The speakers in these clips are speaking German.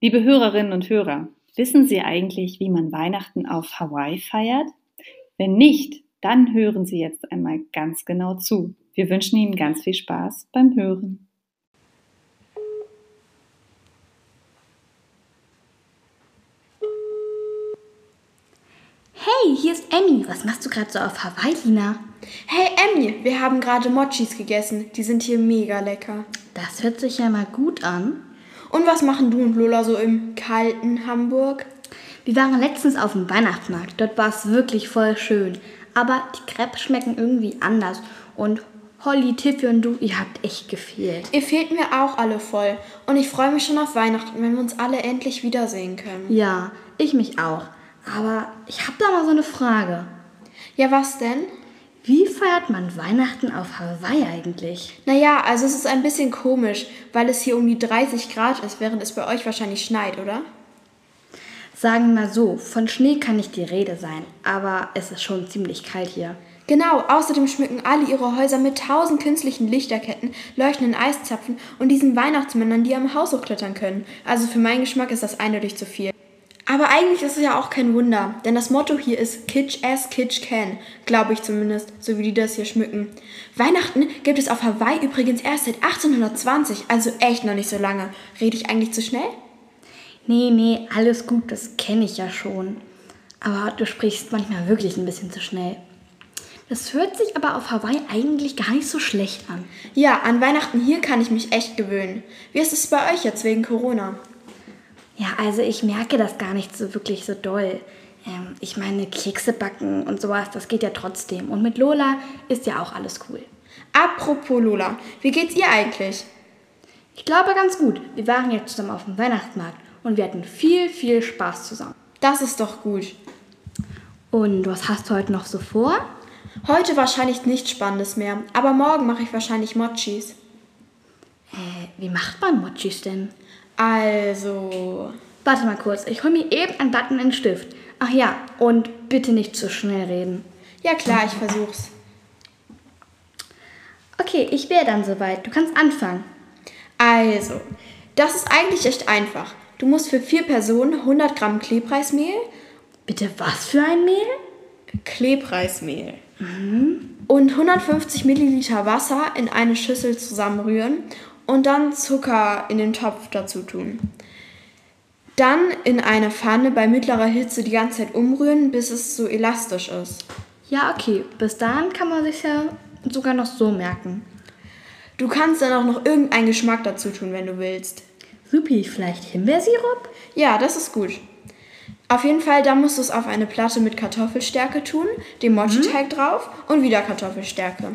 Liebe Hörerinnen und Hörer, wissen Sie eigentlich, wie man Weihnachten auf Hawaii feiert? Wenn nicht, dann hören Sie jetzt einmal ganz genau zu. Wir wünschen Ihnen ganz viel Spaß beim Hören. Hey, hier ist Emmy. Was machst du gerade so auf Hawaii, Lina? Hey Emmy, wir haben gerade Mochis gegessen. Die sind hier mega lecker. Das hört sich ja mal gut an. Und was machen du und Lola so im kalten Hamburg? Wir waren letztens auf dem Weihnachtsmarkt. Dort war es wirklich voll schön. Aber die Crepes schmecken irgendwie anders. Und Holly, Tiffy und du, ihr habt echt gefehlt. Ihr fehlt mir auch alle voll. Und ich freue mich schon auf Weihnachten, wenn wir uns alle endlich wiedersehen können. Ja, ich mich auch. Aber ich habe da mal so eine Frage. Ja, was denn? Wie feiert man Weihnachten auf Hawaii eigentlich? Naja, also es ist ein bisschen komisch, weil es hier um die 30 Grad ist, während es bei euch wahrscheinlich schneit, oder? Sagen wir mal so, von Schnee kann nicht die Rede sein, aber es ist schon ziemlich kalt hier. Genau, außerdem schmücken alle ihre Häuser mit tausend künstlichen Lichterketten, leuchtenden Eiszapfen und diesen Weihnachtsmännern, die am Haus hochklettern können. Also für meinen Geschmack ist das eindeutig zu viel. Aber eigentlich ist es ja auch kein Wunder, denn das Motto hier ist Kitsch as Kitsch can, glaube ich zumindest, so wie die das hier schmücken. Weihnachten gibt es auf Hawaii übrigens erst seit 1820, also echt noch nicht so lange. Rede ich eigentlich zu schnell? Nee, nee, alles gut, das kenne ich ja schon. Aber du sprichst manchmal wirklich ein bisschen zu schnell. Das hört sich aber auf Hawaii eigentlich gar nicht so schlecht an. Ja, an Weihnachten hier kann ich mich echt gewöhnen. Wie ist es bei euch jetzt wegen Corona? Ja, also ich merke das gar nicht so wirklich so doll. Ähm, ich meine, Kekse backen und sowas, das geht ja trotzdem. Und mit Lola ist ja auch alles cool. Apropos Lola, wie geht's ihr eigentlich? Ich glaube ganz gut. Wir waren jetzt zusammen auf dem Weihnachtsmarkt und wir hatten viel, viel Spaß zusammen. Das ist doch gut. Und was hast du heute noch so vor? Heute wahrscheinlich nichts Spannendes mehr, aber morgen mache ich wahrscheinlich Mochis. Äh, wie macht man Mochis denn? Also. Warte mal kurz, ich hole mir eben ein Button und einen Stift. Ach ja, und bitte nicht zu schnell reden. Ja klar, ich versuch's. Okay, ich wäre dann soweit. Du kannst anfangen. Also, das ist eigentlich echt einfach. Du musst für vier Personen 100 Gramm Klebreismehl. Bitte was für ein Mehl? Klebreismehl. Mhm. Und 150 Milliliter Wasser in eine Schüssel zusammenrühren und dann Zucker in den Topf dazu tun. Dann in eine Pfanne bei mittlerer Hitze die ganze Zeit umrühren, bis es so elastisch ist. Ja, okay. Bis dahin kann man sich ja sogar noch so merken. Du kannst dann auch noch irgendeinen Geschmack dazu tun, wenn du willst. Supi, vielleicht Himbeersirup? Ja, das ist gut. Auf jeden Fall, da musst du es auf eine Platte mit Kartoffelstärke tun, den Mochi-Teig mhm. drauf und wieder Kartoffelstärke.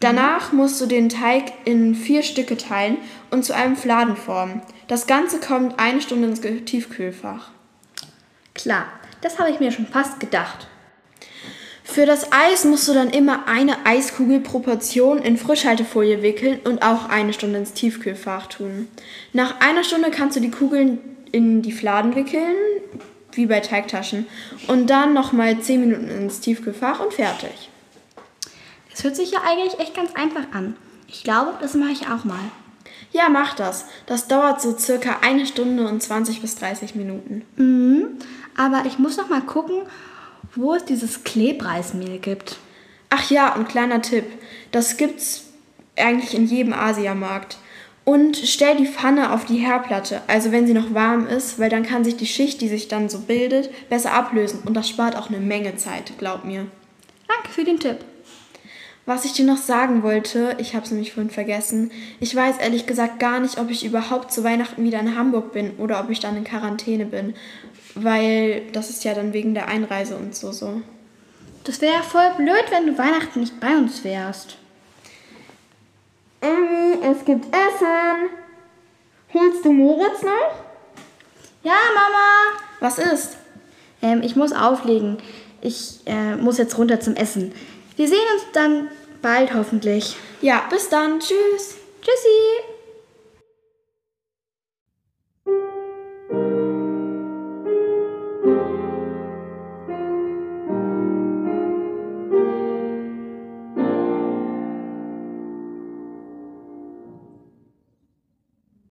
Danach musst du den Teig in vier Stücke teilen und zu einem Fladen formen. Das Ganze kommt eine Stunde ins Tiefkühlfach. Klar, das habe ich mir schon fast gedacht. Für das Eis musst du dann immer eine Eiskugel pro Portion in Frischhaltefolie wickeln und auch eine Stunde ins Tiefkühlfach tun. Nach einer Stunde kannst du die Kugeln in die Fladen wickeln, wie bei Teigtaschen, und dann nochmal 10 Minuten ins Tiefkühlfach und fertig. Das hört sich ja eigentlich echt ganz einfach an. Ich glaube, das mache ich auch mal. Ja, mach das. Das dauert so circa eine Stunde und 20 bis 30 Minuten. Mhm. Aber ich muss noch mal gucken, wo es dieses Klebreismehl gibt. Ach ja, und kleiner Tipp. Das gibt's eigentlich in jedem Asiamarkt. Und stell die Pfanne auf die Herdplatte, also wenn sie noch warm ist, weil dann kann sich die Schicht, die sich dann so bildet, besser ablösen. Und das spart auch eine Menge Zeit, glaub mir. Danke für den Tipp. Was ich dir noch sagen wollte, ich habe es nämlich vorhin vergessen. Ich weiß ehrlich gesagt gar nicht, ob ich überhaupt zu Weihnachten wieder in Hamburg bin oder ob ich dann in Quarantäne bin. Weil das ist ja dann wegen der Einreise und so so. Das wäre ja voll blöd, wenn du Weihnachten nicht bei uns wärst. Emmy, es gibt Essen. Holst du Moritz noch? Ja, Mama. Was ist? Ähm, ich muss auflegen. Ich äh, muss jetzt runter zum Essen. Wir sehen uns dann bald hoffentlich. Ja, bis dann. Tschüss. Tschüssi.